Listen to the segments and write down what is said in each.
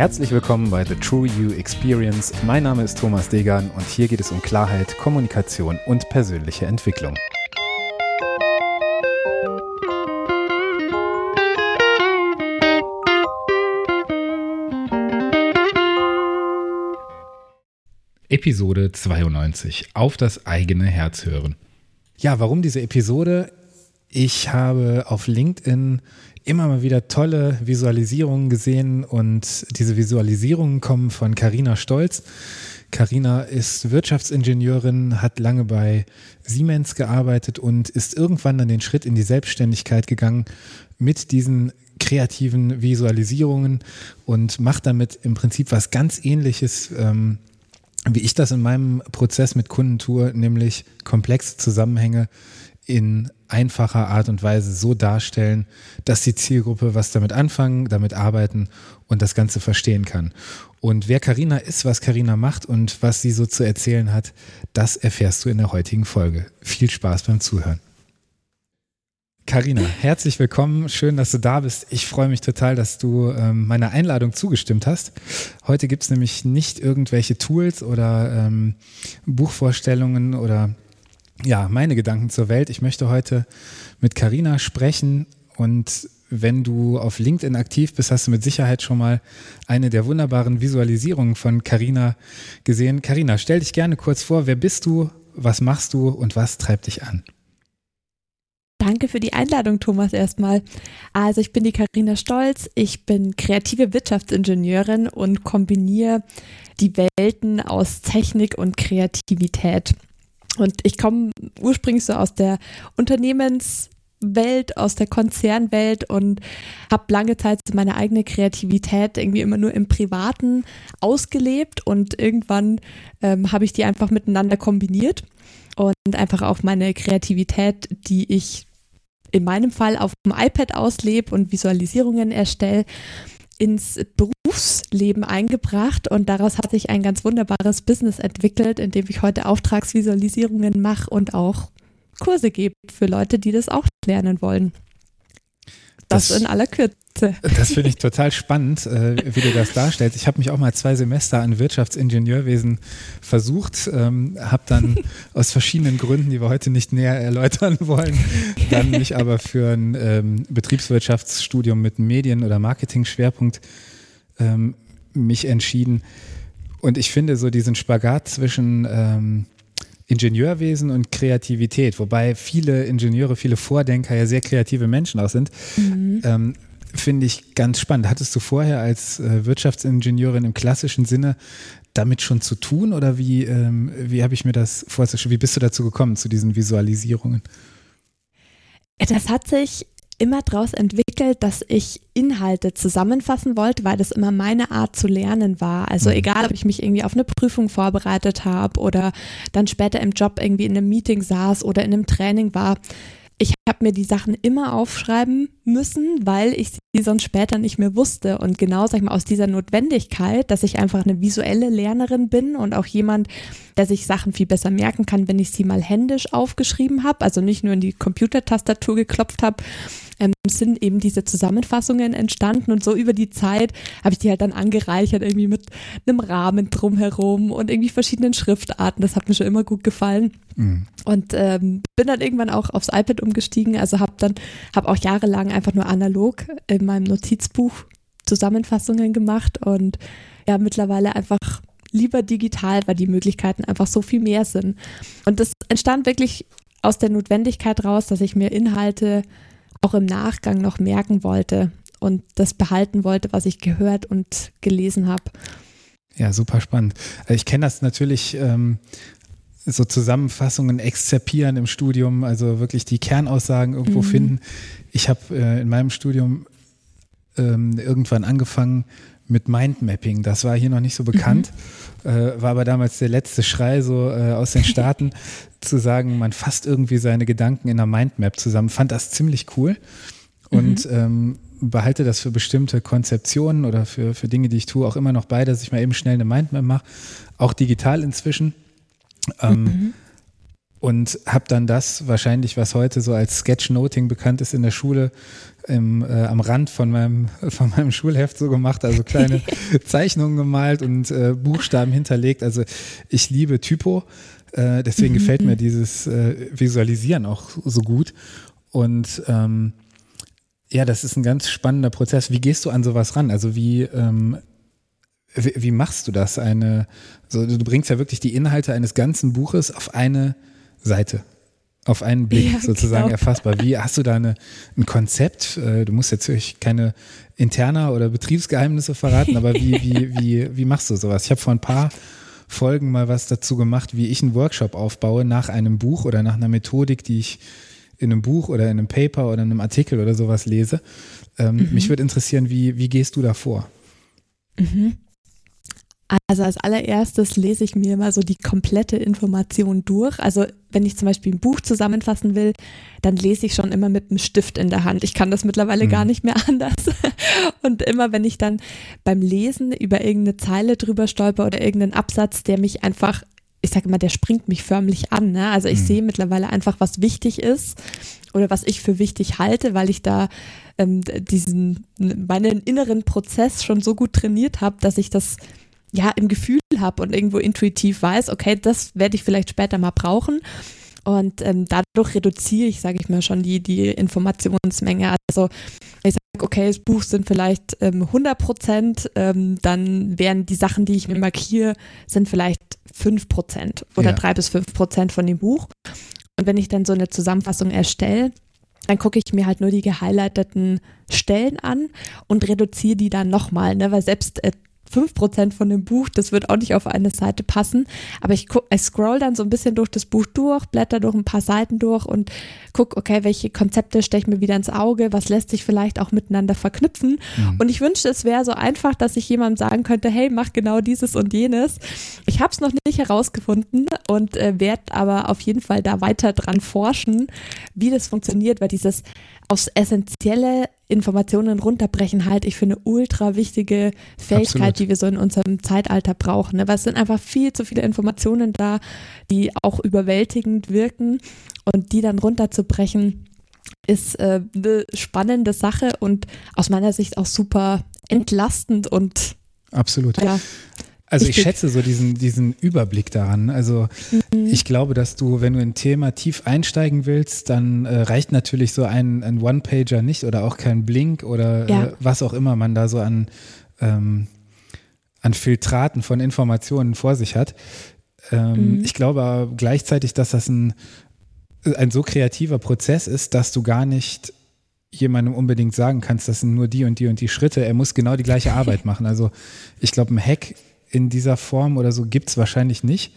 Herzlich willkommen bei The True You Experience. Mein Name ist Thomas Degan und hier geht es um Klarheit, Kommunikation und persönliche Entwicklung. Episode 92. Auf das eigene Herz hören. Ja, warum diese Episode? Ich habe auf LinkedIn immer mal wieder tolle Visualisierungen gesehen und diese Visualisierungen kommen von Karina Stolz. Karina ist Wirtschaftsingenieurin, hat lange bei Siemens gearbeitet und ist irgendwann dann den Schritt in die Selbstständigkeit gegangen mit diesen kreativen Visualisierungen und macht damit im Prinzip was ganz ähnliches, ähm, wie ich das in meinem Prozess mit Kunden tue, nämlich komplexe Zusammenhänge in einfacher Art und Weise so darstellen, dass die Zielgruppe was damit anfangen, damit arbeiten und das Ganze verstehen kann. Und wer Karina ist, was Karina macht und was sie so zu erzählen hat, das erfährst du in der heutigen Folge. Viel Spaß beim Zuhören. Karina, herzlich willkommen. Schön, dass du da bist. Ich freue mich total, dass du ähm, meiner Einladung zugestimmt hast. Heute gibt es nämlich nicht irgendwelche Tools oder ähm, Buchvorstellungen oder ja, meine Gedanken zur Welt. Ich möchte heute mit Karina sprechen und wenn du auf LinkedIn aktiv bist, hast du mit Sicherheit schon mal eine der wunderbaren Visualisierungen von Karina gesehen. Karina, stell dich gerne kurz vor. Wer bist du? Was machst du und was treibt dich an? Danke für die Einladung, Thomas, erstmal. Also ich bin die Karina Stolz, ich bin kreative Wirtschaftsingenieurin und kombiniere die Welten aus Technik und Kreativität. Und ich komme ursprünglich so aus der Unternehmenswelt, aus der Konzernwelt und habe lange Zeit meine eigene Kreativität irgendwie immer nur im Privaten ausgelebt und irgendwann ähm, habe ich die einfach miteinander kombiniert und einfach auch meine Kreativität, die ich in meinem Fall auf dem iPad auslebe und Visualisierungen erstelle, ins Berufsleben eingebracht und daraus hat sich ein ganz wunderbares Business entwickelt, in dem ich heute Auftragsvisualisierungen mache und auch Kurse gebe für Leute, die das auch lernen wollen. Das, das in aller Kürze. Das finde ich total spannend, äh, wie du das darstellst. Ich habe mich auch mal zwei Semester an Wirtschaftsingenieurwesen versucht, ähm, habe dann aus verschiedenen Gründen, die wir heute nicht näher erläutern wollen, dann mich aber für ein ähm, Betriebswirtschaftsstudium mit Medien- oder Marketing-Schwerpunkt ähm, mich entschieden. Und ich finde so diesen Spagat zwischen ähm, Ingenieurwesen und Kreativität, wobei viele Ingenieure, viele Vordenker ja sehr kreative Menschen auch sind, mhm. ähm, finde ich ganz spannend. Hattest du vorher als äh, Wirtschaftsingenieurin im klassischen Sinne damit schon zu tun oder wie, ähm, wie habe ich mir das vorzustellen? Wie bist du dazu gekommen, zu diesen Visualisierungen? Das hat sich immer daraus entwickelt, dass ich Inhalte zusammenfassen wollte, weil das immer meine Art zu lernen war. Also mhm. egal, ob ich mich irgendwie auf eine Prüfung vorbereitet habe oder dann später im Job irgendwie in einem Meeting saß oder in einem Training war, ich habe mir die Sachen immer aufschreiben müssen, weil ich sie sonst später nicht mehr wusste. Und genau, sag ich mal, aus dieser Notwendigkeit, dass ich einfach eine visuelle Lernerin bin und auch jemand, der sich Sachen viel besser merken kann, wenn ich sie mal händisch aufgeschrieben habe, also nicht nur in die Computertastatur geklopft habe, ähm, sind eben diese Zusammenfassungen entstanden und so über die Zeit habe ich die halt dann angereichert, irgendwie mit einem Rahmen drumherum und irgendwie verschiedenen Schriftarten. Das hat mir schon immer gut gefallen. Mhm. Und ähm, bin dann irgendwann auch aufs iPad umgestiegen, also habe dann, habe auch jahrelang einfach nur analog in meinem Notizbuch Zusammenfassungen gemacht und ja, mittlerweile einfach lieber digital, weil die Möglichkeiten einfach so viel mehr sind. Und das entstand wirklich aus der Notwendigkeit raus, dass ich mir Inhalte auch im Nachgang noch merken wollte und das behalten wollte, was ich gehört und gelesen habe. Ja, super spannend. Also ich kenne das natürlich. Ähm so Zusammenfassungen exzerpieren im Studium, also wirklich die Kernaussagen irgendwo mhm. finden. Ich habe äh, in meinem Studium ähm, irgendwann angefangen mit Mindmapping. Das war hier noch nicht so bekannt, mhm. äh, war aber damals der letzte Schrei so äh, aus den Staaten, zu sagen, man fasst irgendwie seine Gedanken in einer Mindmap zusammen. Fand das ziemlich cool und mhm. ähm, behalte das für bestimmte Konzeptionen oder für, für Dinge, die ich tue, auch immer noch bei, dass ich mal eben schnell eine Mindmap mache, auch digital inzwischen. Ähm, mhm. Und habe dann das wahrscheinlich, was heute so als Sketchnoting bekannt ist in der Schule, im, äh, am Rand von meinem, von meinem Schulheft so gemacht, also kleine Zeichnungen gemalt und äh, Buchstaben hinterlegt. Also ich liebe Typo, äh, deswegen mhm. gefällt mir dieses äh, Visualisieren auch so gut. Und ähm, ja, das ist ein ganz spannender Prozess. Wie gehst du an sowas ran? Also wie, ähm, wie, wie, machst du das? Eine, so, du bringst ja wirklich die Inhalte eines ganzen Buches auf eine Seite, auf einen Blick ja, sozusagen genau. erfassbar. Wie hast du da eine, ein Konzept? Äh, du musst jetzt natürlich keine interner oder Betriebsgeheimnisse verraten, aber wie, wie, wie, wie machst du sowas? Ich habe vor ein paar Folgen mal was dazu gemacht, wie ich einen Workshop aufbaue nach einem Buch oder nach einer Methodik, die ich in einem Buch oder in einem Paper oder in einem Artikel oder sowas lese. Ähm, mhm. Mich würde interessieren, wie, wie gehst du da vor? Mhm. Also als allererstes lese ich mir immer so die komplette Information durch. Also wenn ich zum Beispiel ein Buch zusammenfassen will, dann lese ich schon immer mit einem Stift in der Hand. Ich kann das mittlerweile mhm. gar nicht mehr anders. Und immer wenn ich dann beim Lesen über irgendeine Zeile drüber stolper oder irgendeinen Absatz, der mich einfach ich sage immer, der springt mich förmlich an. Ne? Also ich mhm. sehe mittlerweile einfach, was wichtig ist oder was ich für wichtig halte, weil ich da ähm, diesen meinen inneren Prozess schon so gut trainiert habe, dass ich das ja im Gefühl habe und irgendwo intuitiv weiß, okay, das werde ich vielleicht später mal brauchen. Und ähm, dadurch reduziere ich, sage ich mal, schon die, die Informationsmenge. Also ich sage, okay, das Buch sind vielleicht ähm, 100 Prozent, ähm, dann wären die Sachen, die ich mir markiere, sind vielleicht 5 Prozent oder ja. 3 bis 5 Prozent von dem Buch. Und wenn ich dann so eine Zusammenfassung erstelle, dann gucke ich mir halt nur die gehighlighteten Stellen an und reduziere die dann nochmal, ne? weil selbst äh, 5% von dem Buch, das wird auch nicht auf eine Seite passen. Aber ich, guck, ich scroll dann so ein bisschen durch das Buch durch, blätter durch ein paar Seiten durch und gucke, okay, welche Konzepte steche ich mir wieder ins Auge, was lässt sich vielleicht auch miteinander verknüpfen. Mhm. Und ich wünschte, es wäre so einfach, dass ich jemandem sagen könnte, hey, mach genau dieses und jenes. Ich habe es noch nicht herausgefunden und äh, werde aber auf jeden Fall da weiter dran forschen, wie das funktioniert, weil dieses aufs essentielle Informationen runterbrechen halt, ich finde, ultra wichtige Fähigkeit, Absolut. die wir so in unserem Zeitalter brauchen. Ne? Weil es sind einfach viel zu viele Informationen da, die auch überwältigend wirken und die dann runterzubrechen, ist äh, eine spannende Sache und aus meiner Sicht auch super entlastend und Absolut. Ja. Also ich, ich schätze so diesen, diesen Überblick daran. Also mhm. ich glaube, dass du, wenn du in ein Thema tief einsteigen willst, dann äh, reicht natürlich so ein, ein One-Pager nicht oder auch kein Blink oder ja. äh, was auch immer man da so an, ähm, an Filtraten von Informationen vor sich hat. Ähm, mhm. Ich glaube aber gleichzeitig, dass das ein, ein so kreativer Prozess ist, dass du gar nicht jemandem unbedingt sagen kannst, das sind nur die und die und die Schritte. Er muss genau die gleiche Arbeit machen. Also ich glaube, ein Hack in dieser Form oder so gibt es wahrscheinlich nicht.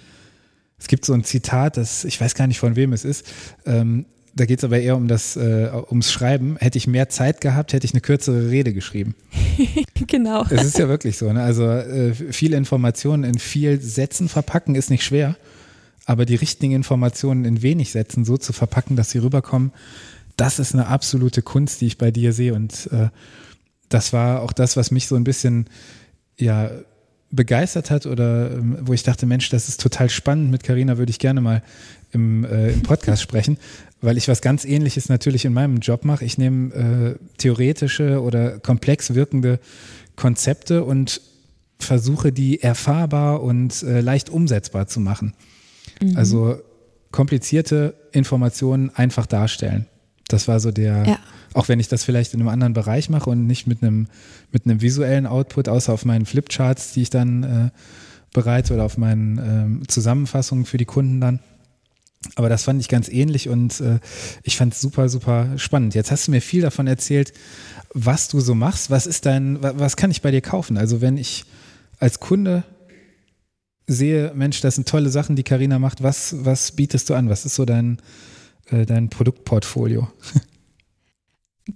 Es gibt so ein Zitat, das ich weiß gar nicht von wem es ist. Ähm, da geht es aber eher um das, äh, ums Schreiben. Hätte ich mehr Zeit gehabt, hätte ich eine kürzere Rede geschrieben. genau. Es ist ja wirklich so. Ne? Also äh, viele Informationen in viel Sätzen verpacken ist nicht schwer, aber die richtigen Informationen in wenig Sätzen so zu verpacken, dass sie rüberkommen, das ist eine absolute Kunst, die ich bei dir sehe. Und äh, das war auch das, was mich so ein bisschen ja begeistert hat oder ähm, wo ich dachte, Mensch, das ist total spannend. Mit Carina würde ich gerne mal im, äh, im Podcast sprechen, weil ich was ganz Ähnliches natürlich in meinem Job mache. Ich nehme äh, theoretische oder komplex wirkende Konzepte und versuche die erfahrbar und äh, leicht umsetzbar zu machen. Mhm. Also komplizierte Informationen einfach darstellen. Das war so der, ja. auch wenn ich das vielleicht in einem anderen Bereich mache und nicht mit einem, mit einem visuellen Output, außer auf meinen Flipcharts, die ich dann äh, bereite oder auf meinen äh, Zusammenfassungen für die Kunden dann. Aber das fand ich ganz ähnlich und äh, ich fand es super, super spannend. Jetzt hast du mir viel davon erzählt, was du so machst. Was ist dein, was kann ich bei dir kaufen? Also wenn ich als Kunde sehe, Mensch, das sind tolle Sachen, die Karina macht, was, was bietest du an? Was ist so dein, äh, dein Produktportfolio?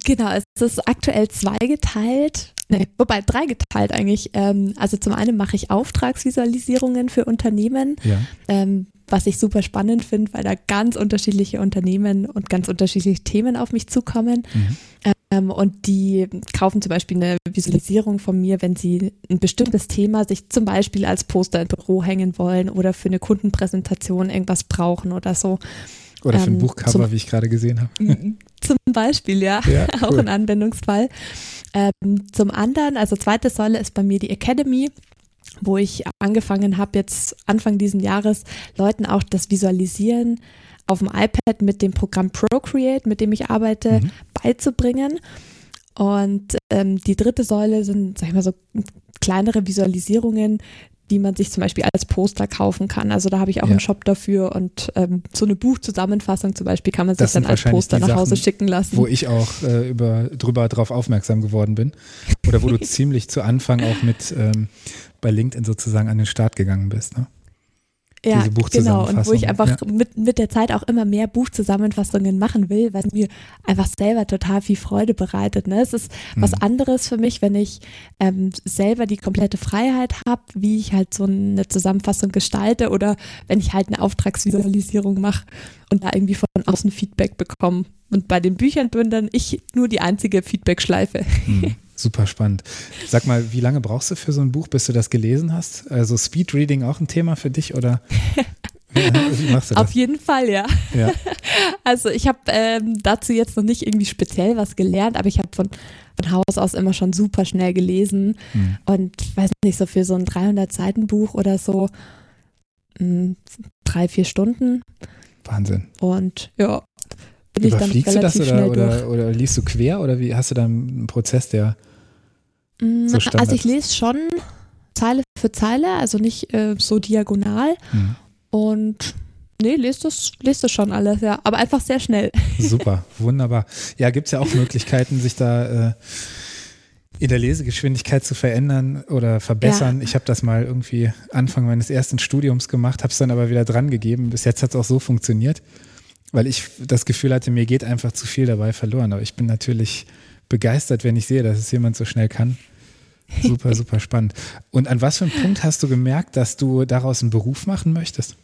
Genau, es ist aktuell zweigeteilt, nee, wobei dreigeteilt eigentlich. Ähm, also zum einen mache ich Auftragsvisualisierungen für Unternehmen, ja. ähm, was ich super spannend finde, weil da ganz unterschiedliche Unternehmen und ganz unterschiedliche Themen auf mich zukommen. Mhm. Ähm, und die kaufen zum Beispiel eine Visualisierung von mir, wenn sie ein bestimmtes Thema sich zum Beispiel als Poster im Büro hängen wollen oder für eine Kundenpräsentation irgendwas brauchen oder so. Oder für ein ähm, Buchcover, zum, wie ich gerade gesehen habe. Zum Beispiel, ja, ja cool. auch ein Anwendungsfall. Ähm, zum anderen, also zweite Säule ist bei mir die Academy wo ich angefangen habe, jetzt Anfang diesen Jahres Leuten auch das Visualisieren auf dem iPad mit dem Programm Procreate, mit dem ich arbeite, mhm. beizubringen. Und ähm, die dritte Säule sind, sag ich mal, so kleinere Visualisierungen, die man sich zum Beispiel als Poster kaufen kann. Also da habe ich auch ja. einen Shop dafür und ähm, so eine Buchzusammenfassung zum Beispiel kann man sich dann als Poster nach Hause Sachen, schicken lassen. Wo ich auch äh, über, drüber drauf aufmerksam geworden bin. Oder wo du ziemlich zu Anfang auch mit ähm, bei LinkedIn sozusagen an den Start gegangen bist. Ne? Ja, diese Buchzusammenfassung. Genau, und wo ich einfach ja. mit, mit der Zeit auch immer mehr Buchzusammenfassungen machen will, weil es mir einfach selber total viel Freude bereitet. Ne? Es ist mhm. was anderes für mich, wenn ich ähm, selber die komplette Freiheit habe, wie ich halt so eine Zusammenfassung gestalte oder wenn ich halt eine Auftragsvisualisierung mache und da irgendwie von außen Feedback bekomme. Und bei den Büchern bin dann ich nur die einzige Feedback-Schleife. Mhm. Super spannend. Sag mal, wie lange brauchst du für so ein Buch, bis du das gelesen hast? Also Speedreading auch ein Thema für dich oder wie machst du das? Auf jeden Fall, ja. ja. Also ich habe ähm, dazu jetzt noch nicht irgendwie speziell was gelernt, aber ich habe von, von Haus aus immer schon super schnell gelesen hm. und weiß nicht, so für so ein 300 Seiten Buch oder so mh, hm, drei, vier Stunden. Wahnsinn. Und ja, bin Überfliegst ich dann relativ du das oder, oder, oder, liest du quer oder wie hast du da einen Prozess, der mm, so Also ich lese schon Zeile für Zeile, also nicht äh, so diagonal. Mhm. Und nee, lest das, lest das schon alles, ja. Aber einfach sehr schnell. Super, wunderbar. Ja, gibt es ja auch Möglichkeiten, sich da äh, in der Lesegeschwindigkeit zu verändern oder verbessern. Ja. Ich habe das mal irgendwie Anfang meines ersten Studiums gemacht, habe es dann aber wieder dran gegeben. Bis jetzt hat es auch so funktioniert weil ich das Gefühl hatte, mir geht einfach zu viel dabei verloren. Aber ich bin natürlich begeistert, wenn ich sehe, dass es jemand so schnell kann. Super, super spannend. Und an was für einem Punkt hast du gemerkt, dass du daraus einen Beruf machen möchtest?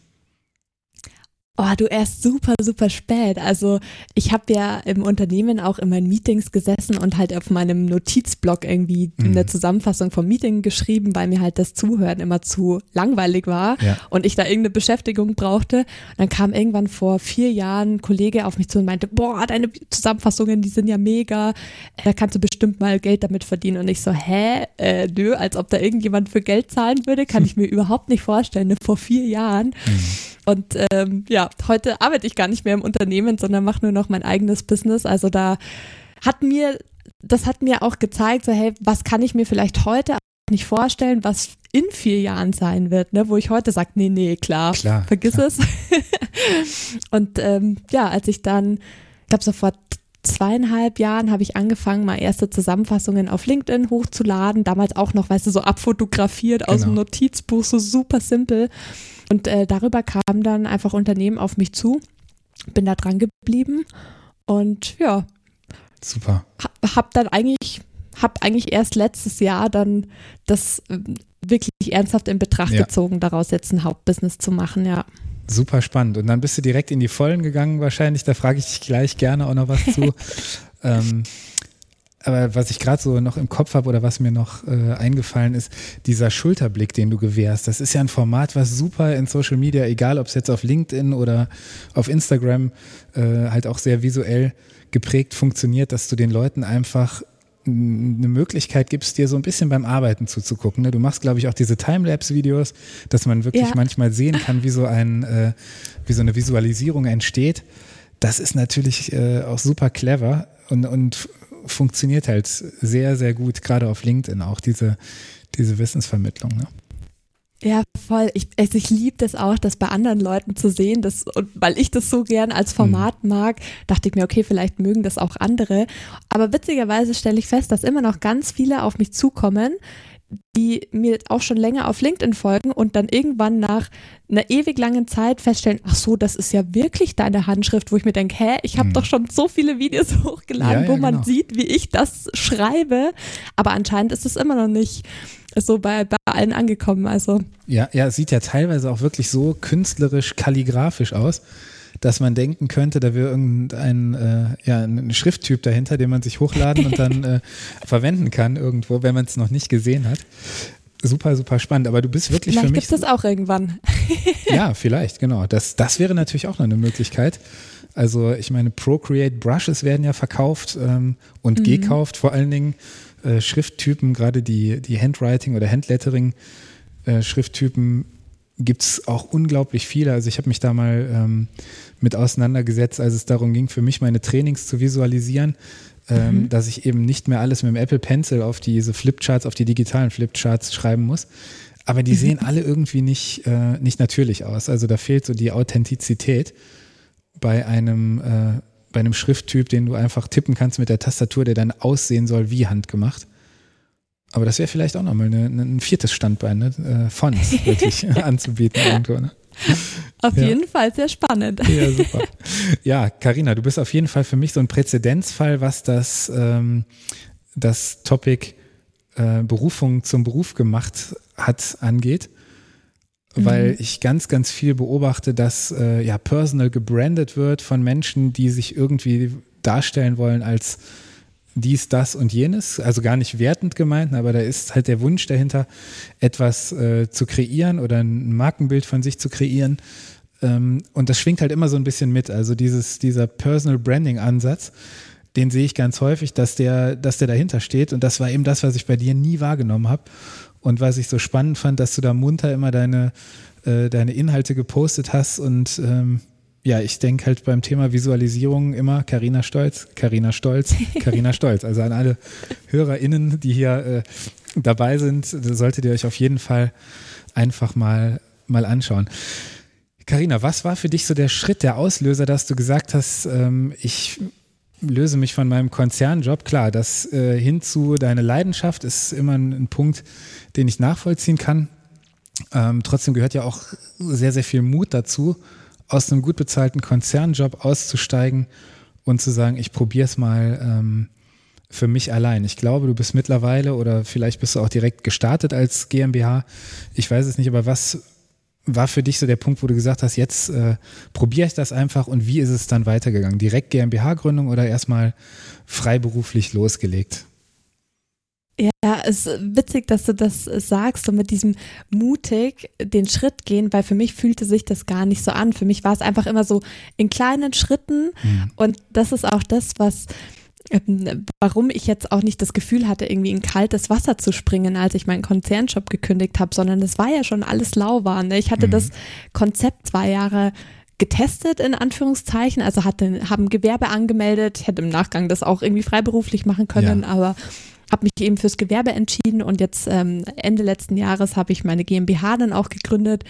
Oh, du erst super, super spät. Also ich habe ja im Unternehmen auch in meinen Meetings gesessen und halt auf meinem Notizblock irgendwie mhm. eine Zusammenfassung vom Meeting geschrieben, weil mir halt das Zuhören immer zu langweilig war ja. und ich da irgendeine Beschäftigung brauchte. Und dann kam irgendwann vor vier Jahren ein Kollege auf mich zu und meinte, boah, deine Zusammenfassungen, die sind ja mega, da kannst du bestimmt mal Geld damit verdienen. Und ich so, hä, äh, nö, als ob da irgendjemand für Geld zahlen würde, kann ich mir überhaupt nicht vorstellen. Ne? Vor vier Jahren. Mhm. Und ähm, ja, heute arbeite ich gar nicht mehr im Unternehmen, sondern mache nur noch mein eigenes Business. Also da hat mir, das hat mir auch gezeigt, so hey, was kann ich mir vielleicht heute nicht vorstellen, was in vier Jahren sein wird, ne? wo ich heute sage, nee, nee, klar, klar vergiss klar. es. und ähm, ja, als ich dann, ich glaube so vor zweieinhalb Jahren habe ich angefangen, mal erste Zusammenfassungen auf LinkedIn hochzuladen. Damals auch noch, weißt du, so abfotografiert genau. aus dem genau. Notizbuch, so super simpel. Und äh, darüber kamen dann einfach Unternehmen auf mich zu, bin da dran geblieben und ja. Super. Hab dann eigentlich, hab eigentlich erst letztes Jahr dann das äh, wirklich ernsthaft in Betracht ja. gezogen, daraus jetzt ein Hauptbusiness zu machen, ja. Super spannend. Und dann bist du direkt in die Vollen gegangen, wahrscheinlich. Da frage ich dich gleich gerne auch noch was zu. ähm, aber was ich gerade so noch im Kopf habe oder was mir noch äh, eingefallen ist, dieser Schulterblick, den du gewährst, das ist ja ein Format, was super in Social Media, egal ob es jetzt auf LinkedIn oder auf Instagram, äh, halt auch sehr visuell geprägt funktioniert, dass du den Leuten einfach eine Möglichkeit gibst, dir so ein bisschen beim Arbeiten zuzugucken. Ne? Du machst, glaube ich, auch diese Timelapse-Videos, dass man wirklich ja. manchmal sehen kann, wie so ein, äh, wie so eine Visualisierung entsteht. Das ist natürlich äh, auch super clever und, und funktioniert halt sehr, sehr gut, gerade auf LinkedIn auch, diese, diese Wissensvermittlung. Ne? Ja, voll. Ich, also ich liebe das auch, das bei anderen Leuten zu sehen. Das, und weil ich das so gern als Format mhm. mag, dachte ich mir, okay, vielleicht mögen das auch andere. Aber witzigerweise stelle ich fest, dass immer noch ganz viele auf mich zukommen, die mir auch schon länger auf LinkedIn folgen und dann irgendwann nach einer ewig langen Zeit feststellen, ach so, das ist ja wirklich deine Handschrift, wo ich mir denke, hä, ich habe hm. doch schon so viele Videos hochgeladen, ja, ja, wo man genau. sieht, wie ich das schreibe, aber anscheinend ist es immer noch nicht so bei, bei allen angekommen, also. Ja, ja, es sieht ja teilweise auch wirklich so künstlerisch, kalligrafisch aus. Dass man denken könnte, da wäre irgendein äh, ja, ein Schrifttyp dahinter, den man sich hochladen und dann äh, verwenden kann irgendwo, wenn man es noch nicht gesehen hat. Super, super spannend. Aber du bist wirklich vielleicht für mich. Vielleicht gibt es auch irgendwann. ja, vielleicht, genau. Das, das wäre natürlich auch noch eine Möglichkeit. Also ich meine, Procreate Brushes werden ja verkauft ähm, und mhm. gekauft, vor allen Dingen äh, Schrifttypen, gerade die, die Handwriting oder Handlettering äh, Schrifttypen gibt es auch unglaublich viele. Also ich habe mich da mal ähm, mit auseinandergesetzt, als es darum ging, für mich meine Trainings zu visualisieren, ähm, mhm. dass ich eben nicht mehr alles mit dem Apple Pencil auf diese Flipcharts, auf die digitalen Flipcharts schreiben muss. Aber die mhm. sehen alle irgendwie nicht, äh, nicht natürlich aus. Also da fehlt so die Authentizität bei einem, äh, bei einem Schrifttyp, den du einfach tippen kannst mit der Tastatur, der dann aussehen soll wie handgemacht. Aber das wäre vielleicht auch nochmal eine, ein viertes Standbein, ne? Äh, Fonts wirklich anzubieten irgendwo. Ne? Auf ja. jeden Fall sehr spannend. Ja, super. Ja, Karina, du bist auf jeden Fall für mich so ein Präzedenzfall, was das, ähm, das Topic äh, Berufung zum Beruf gemacht hat, angeht weil mhm. ich ganz, ganz viel beobachte, dass äh, ja personal gebrandet wird von Menschen, die sich irgendwie darstellen wollen als dies, das und jenes. Also gar nicht wertend gemeint, aber da ist halt der Wunsch dahinter, etwas äh, zu kreieren oder ein Markenbild von sich zu kreieren. Ähm, und das schwingt halt immer so ein bisschen mit. Also dieses, dieser Personal Branding Ansatz, den sehe ich ganz häufig, dass der, dass der dahinter steht. Und das war eben das, was ich bei dir nie wahrgenommen habe. Und was ich so spannend fand, dass du da munter immer deine, äh, deine Inhalte gepostet hast. Und ähm, ja, ich denke halt beim Thema Visualisierung immer Karina Stolz, Karina Stolz, Karina Stolz. Also an alle HörerInnen, die hier äh, dabei sind, solltet ihr euch auf jeden Fall einfach mal, mal anschauen. Karina, was war für dich so der Schritt, der Auslöser, dass du gesagt hast, ähm, ich löse mich von meinem Konzernjob. Klar, das äh, hin zu deine Leidenschaft ist immer ein, ein Punkt, den ich nachvollziehen kann. Ähm, trotzdem gehört ja auch sehr, sehr viel Mut dazu, aus einem gut bezahlten Konzernjob auszusteigen und zu sagen, ich probiere es mal ähm, für mich allein. Ich glaube, du bist mittlerweile oder vielleicht bist du auch direkt gestartet als GmbH. Ich weiß es nicht, aber was war für dich so der Punkt, wo du gesagt hast, jetzt äh, probiere ich das einfach und wie ist es dann weitergegangen? Direkt GmbH-Gründung oder erstmal freiberuflich losgelegt? Es ist witzig, dass du das sagst, so mit diesem mutig den Schritt gehen, weil für mich fühlte sich das gar nicht so an. Für mich war es einfach immer so in kleinen Schritten mhm. und das ist auch das, was ähm, warum ich jetzt auch nicht das Gefühl hatte, irgendwie in kaltes Wasser zu springen, als ich meinen Konzernjob gekündigt habe, sondern es war ja schon alles lauwarm. Ne? Ich hatte mhm. das Konzept zwei Jahre getestet, in Anführungszeichen, also hatte, haben Gewerbe angemeldet, hätte im Nachgang das auch irgendwie freiberuflich machen können, ja. aber habe mich eben fürs Gewerbe entschieden und jetzt ähm, Ende letzten Jahres habe ich meine GmbH dann auch gegründet,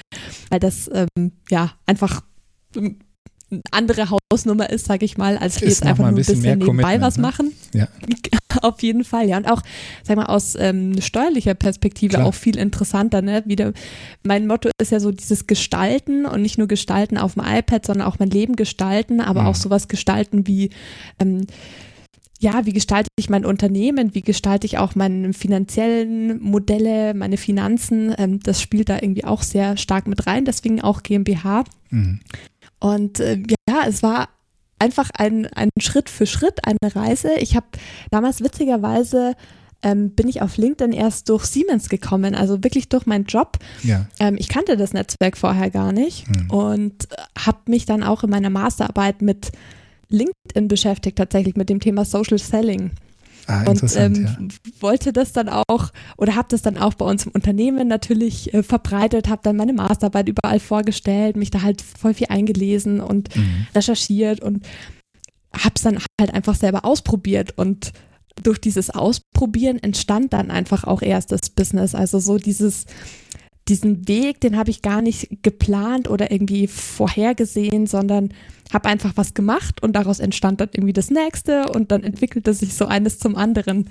weil das ähm, ja einfach andere Hausnummer ist, sage ich mal, als jetzt einfach nur ein bisschen, bisschen nebenbei was ne? machen. Ja. Auf jeden Fall, ja. Und auch, sag mal, aus ähm, steuerlicher Perspektive Klar. auch viel interessanter. Ne? Wieder, mein Motto ist ja so dieses Gestalten und nicht nur Gestalten auf dem iPad, sondern auch mein Leben gestalten, aber mhm. auch sowas gestalten wie ähm, ja, wie gestalte ich mein Unternehmen, wie gestalte ich auch meine finanziellen Modelle, meine Finanzen, ähm, das spielt da irgendwie auch sehr stark mit rein, deswegen auch GmbH. Mhm. Und äh, ja, es war einfach ein, ein Schritt für Schritt eine Reise. Ich habe damals witzigerweise ähm, bin ich auf LinkedIn erst durch Siemens gekommen, also wirklich durch meinen Job. Ja. Ähm, ich kannte das Netzwerk vorher gar nicht mhm. und habe mich dann auch in meiner Masterarbeit mit LinkedIn beschäftigt, tatsächlich mit dem Thema Social Selling. Ah, und ähm, ja. wollte das dann auch oder habe das dann auch bei uns im Unternehmen natürlich äh, verbreitet, habe dann meine Masterarbeit überall vorgestellt, mich da halt voll viel eingelesen und mhm. recherchiert und habe es dann halt einfach selber ausprobiert und durch dieses Ausprobieren entstand dann einfach auch erst das Business. Also so dieses diesen Weg, den habe ich gar nicht geplant oder irgendwie vorhergesehen, sondern habe einfach was gemacht und daraus entstand dann irgendwie das nächste und dann entwickelte sich so eines zum anderen.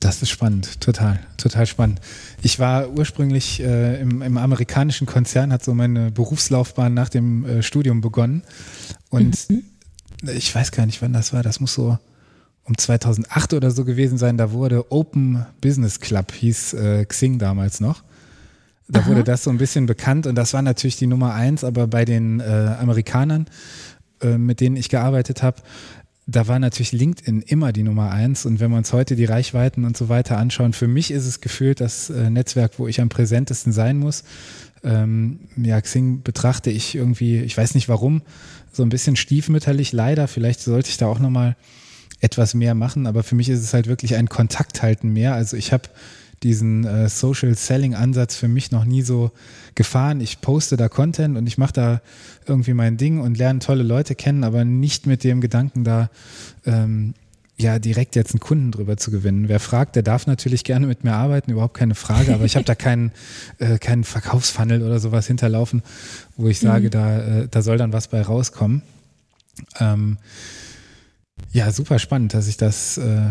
Das ist spannend, total, total spannend. Ich war ursprünglich äh, im, im, amerikanischen Konzern, hat so meine Berufslaufbahn nach dem äh, Studium begonnen und mhm. ich weiß gar nicht, wann das war. Das muss so um 2008 oder so gewesen sein. Da wurde Open Business Club, hieß äh, Xing damals noch Da Aha. wurde das so ein bisschen bekannt und das war natürlich die Nummer eins, aber bei den äh, Amerikanern, äh, mit denen ich gearbeitet habe, da war natürlich LinkedIn immer die Nummer eins. Und wenn wir uns heute die Reichweiten und so weiter anschauen, für mich ist es gefühlt das äh, Netzwerk, wo ich am präsentesten sein muss. Ähm, ja, Xing betrachte ich irgendwie, ich weiß nicht warum, so ein bisschen stiefmütterlich leider. Vielleicht sollte ich da auch nochmal etwas mehr machen, aber für mich ist es halt wirklich ein Kontakt halten mehr. Also ich habe diesen äh, Social Selling Ansatz für mich noch nie so gefahren. Ich poste da Content und ich mache da irgendwie mein Ding und lerne tolle Leute kennen, aber nicht mit dem Gedanken da ähm, ja direkt jetzt einen Kunden drüber zu gewinnen. Wer fragt, der darf natürlich gerne mit mir arbeiten, überhaupt keine Frage, aber ich habe da keinen, äh, keinen Verkaufsfunnel oder sowas hinterlaufen, wo ich sage, mhm. da, äh, da soll dann was bei rauskommen. Ähm, ja, super spannend, dass ich das, äh,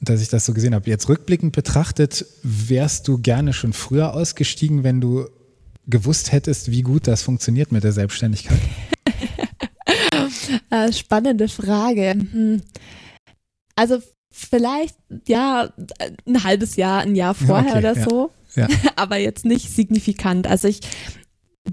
dass ich das so gesehen habe. Jetzt rückblickend betrachtet, wärst du gerne schon früher ausgestiegen, wenn du gewusst hättest, wie gut das funktioniert mit der Selbstständigkeit? Äh, spannende Frage. Hm. Also vielleicht, ja, ein halbes Jahr, ein Jahr vorher okay, oder ja, so, ja. aber jetzt nicht signifikant. Also ich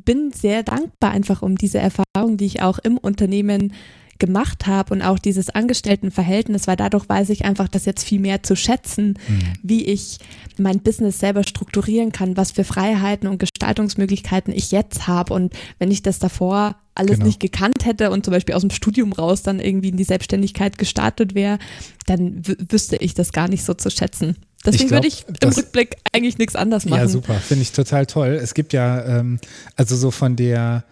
bin sehr dankbar einfach um diese Erfahrung, die ich auch im Unternehmen gemacht habe und auch dieses Angestelltenverhältnis, weil dadurch weiß ich einfach das jetzt viel mehr zu schätzen, mhm. wie ich mein Business selber strukturieren kann, was für Freiheiten und Gestaltungsmöglichkeiten ich jetzt habe. Und wenn ich das davor alles genau. nicht gekannt hätte und zum Beispiel aus dem Studium raus dann irgendwie in die Selbstständigkeit gestartet wäre, dann wüsste ich das gar nicht so zu schätzen. Deswegen glaub, würde ich im Rückblick eigentlich nichts anders machen. Ja, super. Finde ich total toll. Es gibt ja, ähm, also so von der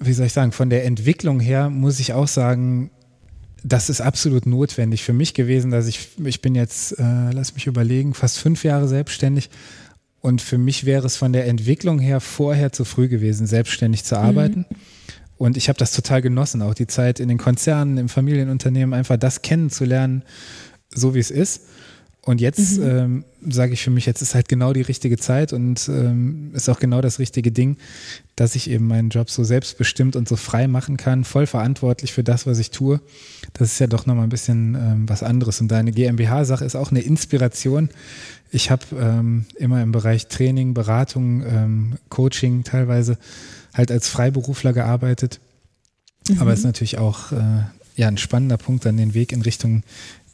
wie soll ich sagen, von der Entwicklung her muss ich auch sagen, das ist absolut notwendig für mich gewesen, dass ich, ich bin jetzt, äh, lass mich überlegen, fast fünf Jahre selbstständig. Und für mich wäre es von der Entwicklung her vorher zu früh gewesen, selbstständig zu arbeiten. Mhm. Und ich habe das total genossen, auch die Zeit in den Konzernen, im Familienunternehmen, einfach das kennenzulernen, so wie es ist. Und jetzt mhm. ähm, sage ich für mich, jetzt ist halt genau die richtige Zeit und ähm, ist auch genau das richtige Ding, dass ich eben meinen Job so selbstbestimmt und so frei machen kann, voll verantwortlich für das, was ich tue. Das ist ja doch nochmal ein bisschen ähm, was anderes. Und deine GmbH-Sache ist auch eine Inspiration. Ich habe ähm, immer im Bereich Training, Beratung, ähm, Coaching teilweise halt als Freiberufler gearbeitet. Mhm. Aber es ist natürlich auch äh, ja, ein spannender Punkt, dann den Weg in Richtung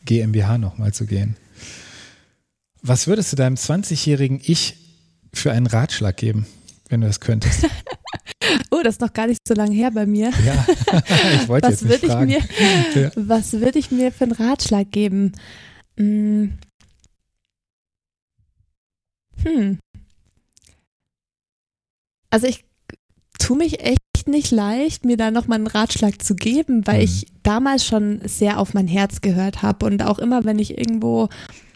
GmbH nochmal zu gehen. Was würdest du deinem 20-jährigen Ich für einen Ratschlag geben, wenn du das könntest? oh, das ist noch gar nicht so lange her bei mir. Ja, ich wollte jetzt nicht fragen. Mir, ja. Was würde ich mir für einen Ratschlag geben? Hm. hm. Also ich tue mich echt nicht leicht, mir da nochmal einen Ratschlag zu geben, weil mhm. ich damals schon sehr auf mein Herz gehört habe und auch immer, wenn ich irgendwo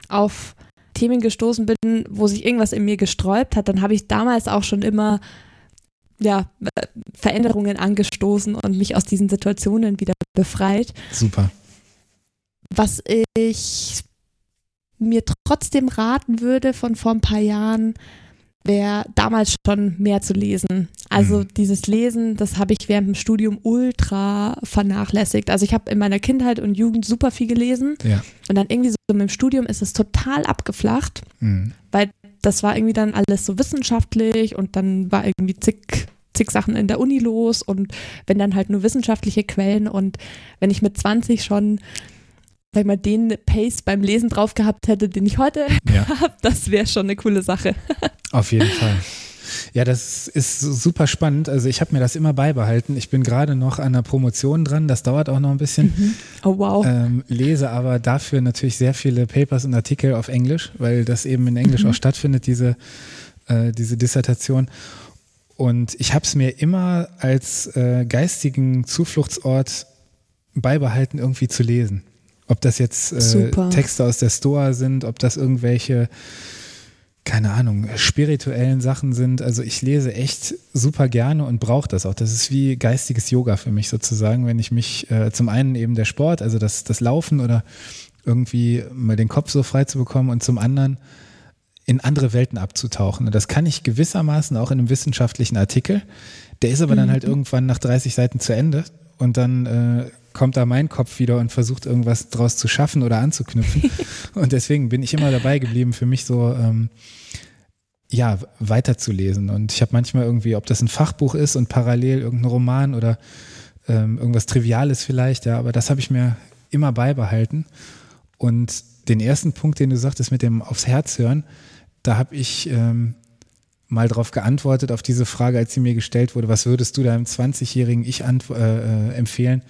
auf Themen gestoßen bin, wo sich irgendwas in mir gesträubt hat, dann habe ich damals auch schon immer ja, Veränderungen angestoßen und mich aus diesen Situationen wieder befreit. Super. Was ich mir trotzdem raten würde von vor ein paar Jahren, wäre damals schon mehr zu lesen. Also mhm. dieses Lesen, das habe ich während dem Studium ultra vernachlässigt. Also ich habe in meiner Kindheit und Jugend super viel gelesen ja. und dann irgendwie so im Studium ist es total abgeflacht, mhm. weil das war irgendwie dann alles so wissenschaftlich und dann war irgendwie zig zig Sachen in der Uni los und wenn dann halt nur wissenschaftliche Quellen und wenn ich mit 20 schon sag mal, den Pace beim Lesen drauf gehabt hätte, den ich heute ja. habe, das wäre schon eine coole Sache. Auf jeden Fall. Ja, das ist super spannend. Also ich habe mir das immer beibehalten. Ich bin gerade noch an der Promotion dran. Das dauert auch noch ein bisschen. Mhm. Oh wow. Ähm, lese aber dafür natürlich sehr viele Papers und Artikel auf Englisch, weil das eben in Englisch mhm. auch stattfindet, diese, äh, diese Dissertation. Und ich habe es mir immer als äh, geistigen Zufluchtsort beibehalten, irgendwie zu lesen. Ob das jetzt äh, Texte aus der Stoa sind, ob das irgendwelche, keine Ahnung, spirituellen Sachen sind. Also ich lese echt super gerne und brauche das auch. Das ist wie geistiges Yoga für mich sozusagen, wenn ich mich äh, zum einen eben der Sport, also das, das Laufen oder irgendwie mal den Kopf so frei zu bekommen und zum anderen in andere Welten abzutauchen. Und das kann ich gewissermaßen auch in einem wissenschaftlichen Artikel. Der ist aber mhm. dann halt irgendwann nach 30 Seiten zu Ende und dann äh, kommt da mein Kopf wieder und versucht irgendwas draus zu schaffen oder anzuknüpfen. und deswegen bin ich immer dabei geblieben, für mich so ähm, ja, weiterzulesen. Und ich habe manchmal irgendwie, ob das ein Fachbuch ist und parallel irgendein Roman oder ähm, irgendwas Triviales vielleicht, ja, aber das habe ich mir immer beibehalten. Und den ersten Punkt, den du sagtest mit dem aufs Herz hören, da habe ich ähm, mal darauf geantwortet, auf diese Frage, als sie mir gestellt wurde, was würdest du deinem 20-jährigen Ich äh, äh, empfehlen?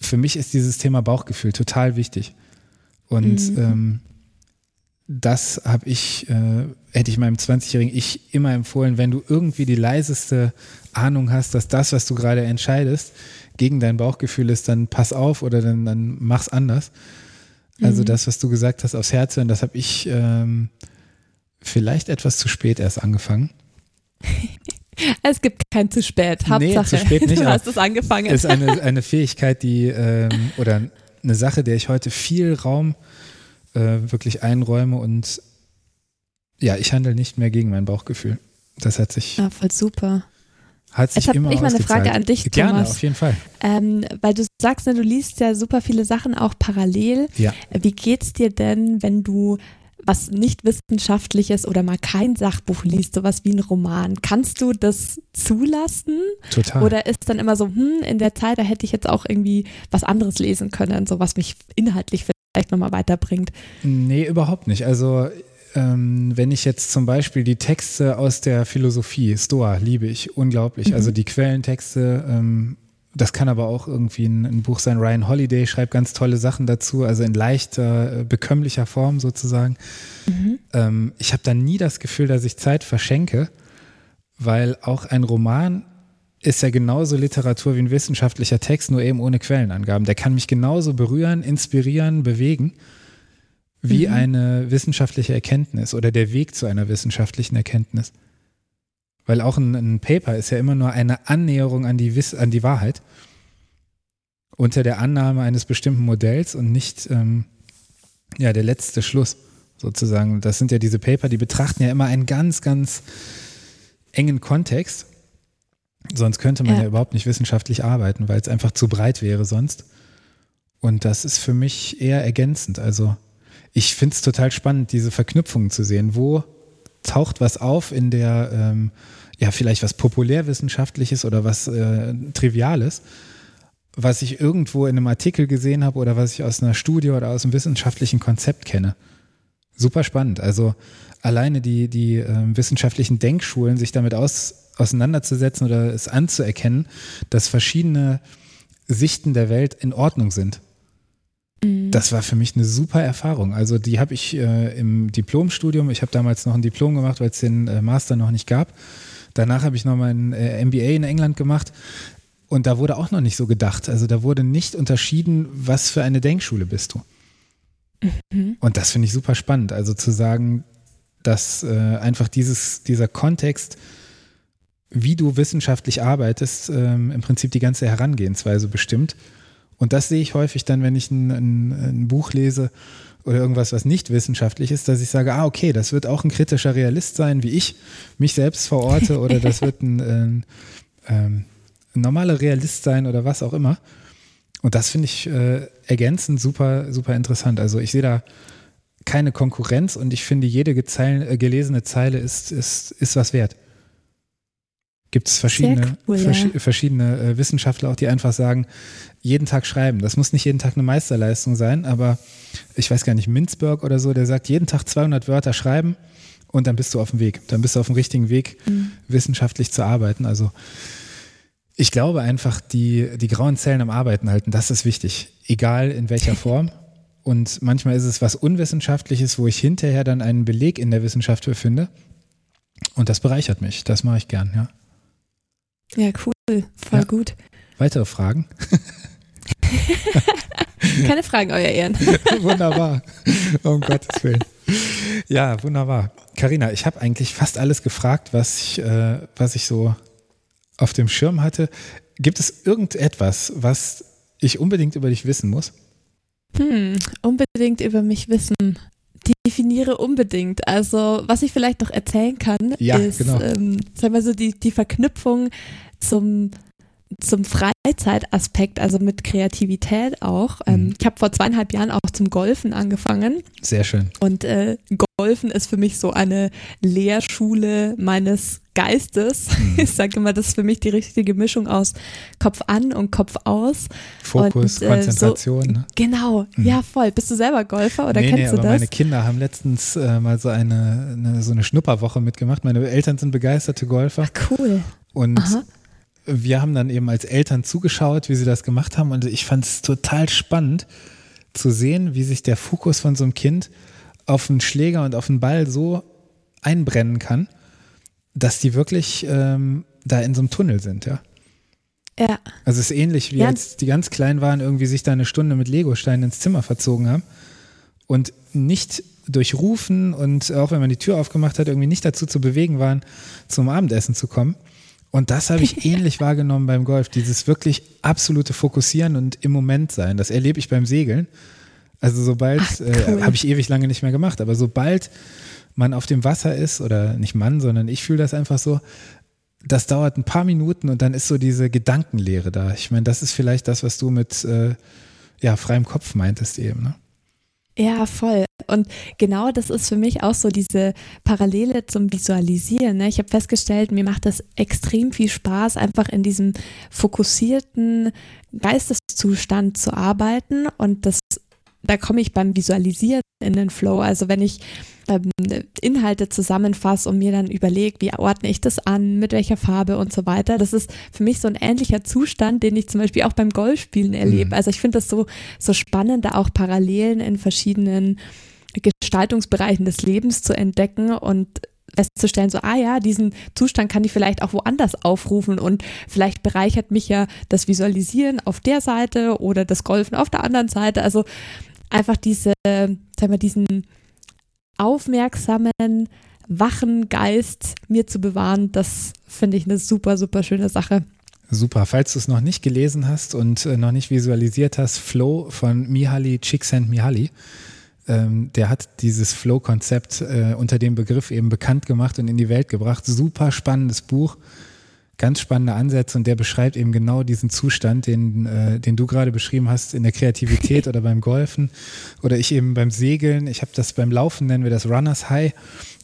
Für mich ist dieses Thema Bauchgefühl total wichtig. Und mhm. ähm, das habe ich, äh, hätte ich meinem 20-jährigen Ich immer empfohlen, wenn du irgendwie die leiseste Ahnung hast, dass das, was du gerade entscheidest, gegen dein Bauchgefühl ist, dann pass auf oder dann, dann mach's anders. Also mhm. das, was du gesagt hast, aufs Herz hören, das habe ich ähm, vielleicht etwas zu spät erst angefangen. Es gibt kein zu spät. Hauptsache, nee, zu spät nicht, du hast es angefangen. Ist eine, eine Fähigkeit, die ähm, oder eine Sache, der ich heute viel Raum äh, wirklich einräume und ja, ich handle nicht mehr gegen mein Bauchgefühl. Das hat sich. Ja, voll super. Hat sich Jetzt habe ich mal eine Frage an dich, Thomas. Gerne, auf jeden Fall. Ähm, weil du sagst, ne, du liest ja super viele Sachen auch parallel. Ja. Wie geht's dir denn, wenn du was nicht wissenschaftliches oder mal kein Sachbuch liest, sowas wie ein Roman, kannst du das zulassen? Total. Oder ist dann immer so, hm, in der Zeit, da hätte ich jetzt auch irgendwie was anderes lesen können, so was mich inhaltlich vielleicht nochmal weiterbringt? Nee, überhaupt nicht. Also ähm, wenn ich jetzt zum Beispiel die Texte aus der Philosophie, Stoa, liebe ich unglaublich. Mhm. Also die Quellentexte, ähm, das kann aber auch irgendwie ein, ein, Buch sein. Ryan Holiday schreibt ganz tolle Sachen dazu, also in leichter, äh, bekömmlicher Form sozusagen. Mhm. Ähm, ich habe da nie das Gefühl, dass ich Zeit verschenke, weil auch ein Roman ist ja genauso Literatur wie ein wissenschaftlicher Text, nur eben ohne Quellenangaben. Der kann mich genauso berühren, inspirieren, bewegen wie mhm. eine wissenschaftliche Erkenntnis oder der Weg zu einer wissenschaftlichen Erkenntnis. Weil auch ein, ein Paper ist ja immer nur eine Annäherung an die, Wiss an die Wahrheit unter der Annahme eines bestimmten Modells und nicht ähm, ja, der letzte Schluss sozusagen. Das sind ja diese Paper, die betrachten ja immer einen ganz, ganz engen Kontext. Sonst könnte man ja, ja überhaupt nicht wissenschaftlich arbeiten, weil es einfach zu breit wäre sonst. Und das ist für mich eher ergänzend. Also ich finde es total spannend, diese Verknüpfungen zu sehen. Wo taucht was auf in der, ähm, ja, vielleicht was populärwissenschaftliches oder was äh, Triviales, was ich irgendwo in einem Artikel gesehen habe oder was ich aus einer Studie oder aus einem wissenschaftlichen Konzept kenne. Super spannend. Also alleine die, die äh, wissenschaftlichen Denkschulen, sich damit aus, auseinanderzusetzen oder es anzuerkennen, dass verschiedene Sichten der Welt in Ordnung sind. Das war für mich eine super Erfahrung. Also die habe ich äh, im Diplomstudium, ich habe damals noch ein Diplom gemacht, weil es den äh, Master noch nicht gab. Danach habe ich noch mein äh, MBA in England gemacht. Und da wurde auch noch nicht so gedacht. Also da wurde nicht unterschieden, was für eine Denkschule bist du. Mhm. Und das finde ich super spannend. Also zu sagen, dass äh, einfach dieses, dieser Kontext, wie du wissenschaftlich arbeitest, ähm, im Prinzip die ganze Herangehensweise bestimmt. Und das sehe ich häufig dann, wenn ich ein, ein, ein Buch lese oder irgendwas, was nicht wissenschaftlich ist, dass ich sage, ah, okay, das wird auch ein kritischer Realist sein, wie ich mich selbst verorte, oder das wird ein, ein, ähm, ein normaler Realist sein oder was auch immer. Und das finde ich äh, ergänzend super, super interessant. Also ich sehe da keine Konkurrenz und ich finde, jede gezeil, äh, gelesene Zeile ist, ist, ist was wert gibt es verschiedene, cool, vers ja. verschiedene äh, Wissenschaftler auch, die einfach sagen, jeden Tag schreiben. Das muss nicht jeden Tag eine Meisterleistung sein, aber ich weiß gar nicht, Minzberg oder so, der sagt, jeden Tag 200 Wörter schreiben und dann bist du auf dem Weg. Dann bist du auf dem richtigen Weg, mhm. wissenschaftlich zu arbeiten. Also ich glaube einfach, die, die grauen Zellen am Arbeiten halten, das ist wichtig. Egal in welcher Form. Und manchmal ist es was Unwissenschaftliches, wo ich hinterher dann einen Beleg in der Wissenschaft für finde. Und das bereichert mich. Das mache ich gern, ja. Ja, cool. Voll ja. gut. Weitere Fragen? Keine Fragen, euer Ehren. wunderbar. Um Gottes Willen. Ja, wunderbar. Karina, ich habe eigentlich fast alles gefragt, was ich, äh, was ich so auf dem Schirm hatte. Gibt es irgendetwas, was ich unbedingt über dich wissen muss? Hm, unbedingt über mich wissen. Definiere unbedingt. Also, was ich vielleicht noch erzählen kann, ja, ist, genau. ähm, sag mal so, die, die Verknüpfung zum zum Freizeitaspekt, also mit Kreativität auch. Ähm, mhm. ich habe vor zweieinhalb Jahren auch zum Golfen angefangen. Sehr schön. Und äh, Golfen ist für mich so eine Lehrschule meines Geistes. Mhm. Ich sage immer, das ist für mich die richtige Mischung aus Kopf an und Kopf aus. Fokus, und, äh, Konzentration. So, ne? genau, mhm. ja voll. Bist du selber Golfer oder nee, kennst nee, du aber das? Meine Kinder haben letztens äh, mal so eine, eine, so eine Schnupperwoche mitgemacht. Meine Eltern sind begeisterte Golfer. Ach, cool. Und Aha wir haben dann eben als Eltern zugeschaut, wie sie das gemacht haben und ich fand es total spannend zu sehen, wie sich der Fokus von so einem Kind auf einen Schläger und auf einen Ball so einbrennen kann, dass die wirklich ähm, da in so einem Tunnel sind, ja. Ja. Also es ist ähnlich wie ja. als die ganz klein waren, irgendwie sich da eine Stunde mit Legosteinen ins Zimmer verzogen haben und nicht durch Rufen und auch wenn man die Tür aufgemacht hat, irgendwie nicht dazu zu bewegen waren, zum Abendessen zu kommen. Und das habe ich ähnlich wahrgenommen beim Golf, dieses wirklich absolute Fokussieren und im Moment sein. Das erlebe ich beim Segeln. Also sobald, Ach, äh, cool. äh, habe ich ewig lange nicht mehr gemacht, aber sobald man auf dem Wasser ist, oder nicht Mann, sondern ich fühle das einfach so, das dauert ein paar Minuten und dann ist so diese Gedankenlehre da. Ich meine, das ist vielleicht das, was du mit äh, ja, freiem Kopf meintest eben. Ne? Ja, voll. Und genau das ist für mich auch so diese Parallele zum Visualisieren. Ne? Ich habe festgestellt, mir macht das extrem viel Spaß, einfach in diesem fokussierten Geisteszustand zu arbeiten. Und das, da komme ich beim Visualisieren in den Flow. Also wenn ich ähm, Inhalte zusammenfasse und mir dann überlege, wie ordne ich das an, mit welcher Farbe und so weiter. Das ist für mich so ein ähnlicher Zustand, den ich zum Beispiel auch beim Golfspielen erlebe. Mhm. Also ich finde das so, so spannend, da auch Parallelen in verschiedenen Gestaltungsbereichen des Lebens zu entdecken und festzustellen, so, ah ja, diesen Zustand kann ich vielleicht auch woanders aufrufen und vielleicht bereichert mich ja das Visualisieren auf der Seite oder das Golfen auf der anderen Seite. Also einfach diese, sagen wir, diesen aufmerksamen, wachen Geist mir zu bewahren, das finde ich eine super, super schöne Sache. Super. Falls du es noch nicht gelesen hast und äh, noch nicht visualisiert hast, Flow von Mihaly Csikszentmihalyi. Ähm, der hat dieses Flow-Konzept äh, unter dem Begriff eben bekannt gemacht und in die Welt gebracht. Super spannendes Buch ganz spannende Ansätze und der beschreibt eben genau diesen Zustand, den, äh, den du gerade beschrieben hast in der Kreativität oder beim Golfen oder ich eben beim Segeln. Ich habe das beim Laufen, nennen wir das Runners High,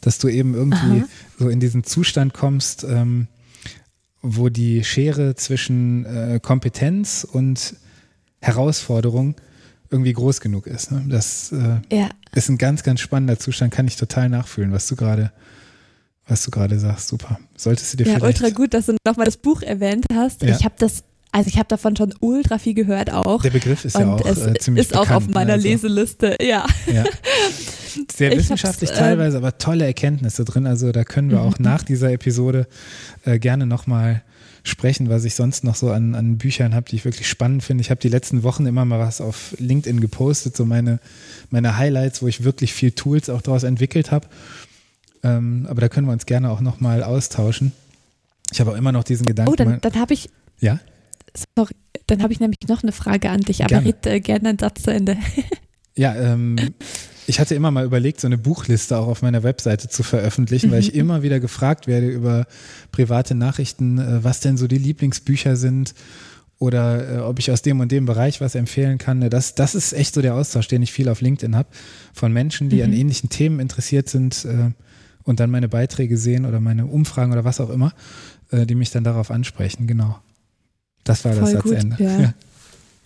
dass du eben irgendwie Aha. so in diesen Zustand kommst, ähm, wo die Schere zwischen äh, Kompetenz und Herausforderung irgendwie groß genug ist. Ne? Das äh, ja. ist ein ganz, ganz spannender Zustand, kann ich total nachfühlen, was du gerade was du gerade sagst. Super. Solltest du dir ja, vielleicht. ultra gut, dass du nochmal das Buch erwähnt hast. Ja. Ich habe das also ich habe davon schon ultra viel gehört auch. Der Begriff ist und ja auch es äh, ziemlich ist bekannt, auch auf meiner also. Leseliste, ja. ja. Sehr wissenschaftlich ähm, teilweise, aber tolle Erkenntnisse drin. Also da können wir auch mhm. nach dieser Episode äh, gerne nochmal sprechen, was ich sonst noch so an, an Büchern habe, die ich wirklich spannend finde. Ich habe die letzten Wochen immer mal was auf LinkedIn gepostet, so meine, meine Highlights, wo ich wirklich viel Tools auch daraus entwickelt habe. Ähm, aber da können wir uns gerne auch nochmal austauschen. Ich habe auch immer noch diesen Gedanken. Oh, dann, dann habe ich. Ja? Sorry, dann habe ich nämlich noch eine Frage an dich, aber gerne. red äh, gerne einen Satz zu Ende. ja, ähm, ich hatte immer mal überlegt, so eine Buchliste auch auf meiner Webseite zu veröffentlichen, mhm. weil ich mhm. immer wieder gefragt werde über private Nachrichten, äh, was denn so die Lieblingsbücher sind oder äh, ob ich aus dem und dem Bereich was empfehlen kann. Das, das ist echt so der Austausch, den ich viel auf LinkedIn habe, von Menschen, die mhm. an ähnlichen Themen interessiert sind. Äh, und dann meine Beiträge sehen oder meine Umfragen oder was auch immer, äh, die mich dann darauf ansprechen. Genau. Das war Voll das Satzende. Gut, ja. ja.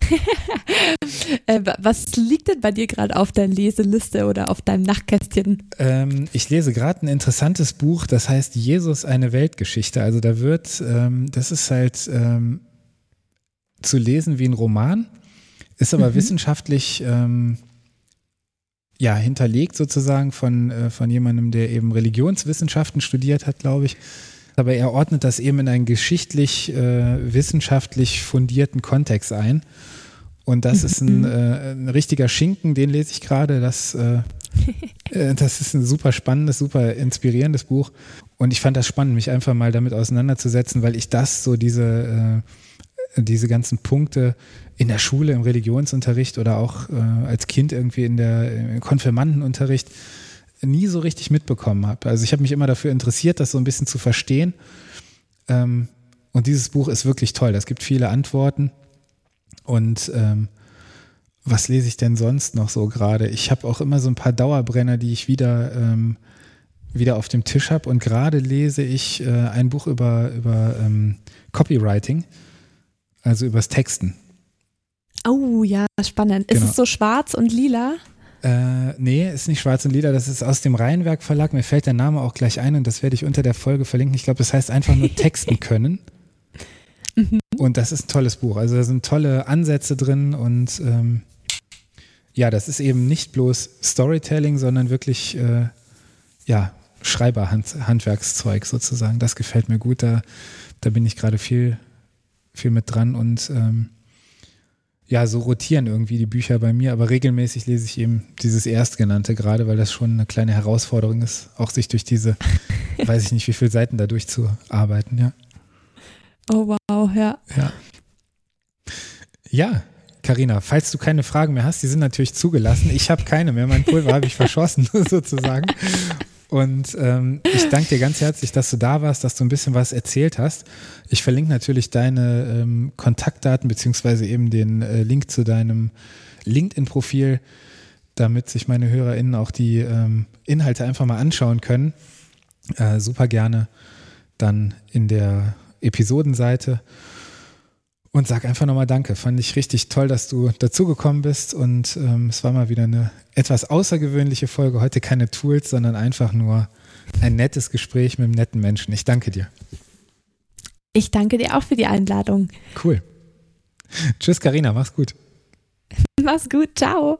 äh, was liegt denn bei dir gerade auf der Leseliste oder auf deinem Nachtkästchen? Ähm, ich lese gerade ein interessantes Buch, das heißt Jesus eine Weltgeschichte. Also da wird, ähm, das ist halt ähm, zu lesen wie ein Roman, ist aber mhm. wissenschaftlich ähm, ja, hinterlegt sozusagen von, äh, von jemandem, der eben Religionswissenschaften studiert hat, glaube ich. Aber er ordnet das eben in einen geschichtlich, äh, wissenschaftlich fundierten Kontext ein. Und das ist ein, äh, ein richtiger Schinken, den lese ich gerade. Das, äh, äh, das ist ein super spannendes, super inspirierendes Buch. Und ich fand das spannend, mich einfach mal damit auseinanderzusetzen, weil ich das so diese, diese ganzen Punkte in der Schule, im Religionsunterricht oder auch äh, als Kind irgendwie in der Konfirmandenunterricht nie so richtig mitbekommen habe. Also ich habe mich immer dafür interessiert, das so ein bisschen zu verstehen. Ähm, Und dieses Buch ist wirklich toll. Es gibt viele Antworten. Und ähm, was lese ich denn sonst noch so gerade? Ich habe auch immer so ein paar Dauerbrenner, die ich wieder, ähm, wieder auf dem Tisch habe. Und gerade lese ich äh, ein Buch über, über ähm, Copywriting, also übers Texten. Oh ja, spannend. Genau. Ist es so schwarz und lila? Äh, nee, ist nicht Schwarz und Lila, das ist aus dem Reihenwerk Verlag. Mir fällt der Name auch gleich ein und das werde ich unter der Folge verlinken. Ich glaube, das heißt einfach nur texten können. Mhm. Und das ist ein tolles Buch. Also da sind tolle Ansätze drin und ähm, ja, das ist eben nicht bloß Storytelling, sondern wirklich äh, ja, Schreiberhandwerkszeug sozusagen. Das gefällt mir gut. Da, da bin ich gerade viel, viel mit dran und ähm, ja, so rotieren irgendwie die Bücher bei mir, aber regelmäßig lese ich eben dieses Erstgenannte gerade, weil das schon eine kleine Herausforderung ist, auch sich durch diese, weiß ich nicht, wie viele Seiten da durchzuarbeiten, ja. Oh wow, ja. Ja. Ja, Karina, falls du keine Fragen mehr hast, die sind natürlich zugelassen. Ich habe keine mehr. Mein Pulver habe ich verschossen, sozusagen. Und ähm, ich danke dir ganz herzlich, dass du da warst, dass du ein bisschen was erzählt hast. Ich verlinke natürlich deine ähm, Kontaktdaten beziehungsweise eben den äh, Link zu deinem LinkedIn-Profil, damit sich meine HörerInnen auch die ähm, Inhalte einfach mal anschauen können. Äh, super gerne dann in der Episodenseite. Und sag einfach nochmal Danke. Fand ich richtig toll, dass du dazugekommen bist. Und ähm, es war mal wieder eine etwas außergewöhnliche Folge. Heute keine Tools, sondern einfach nur ein nettes Gespräch mit einem netten Menschen. Ich danke dir. Ich danke dir auch für die Einladung. Cool. Tschüss, Karina. Mach's gut. Mach's gut. Ciao.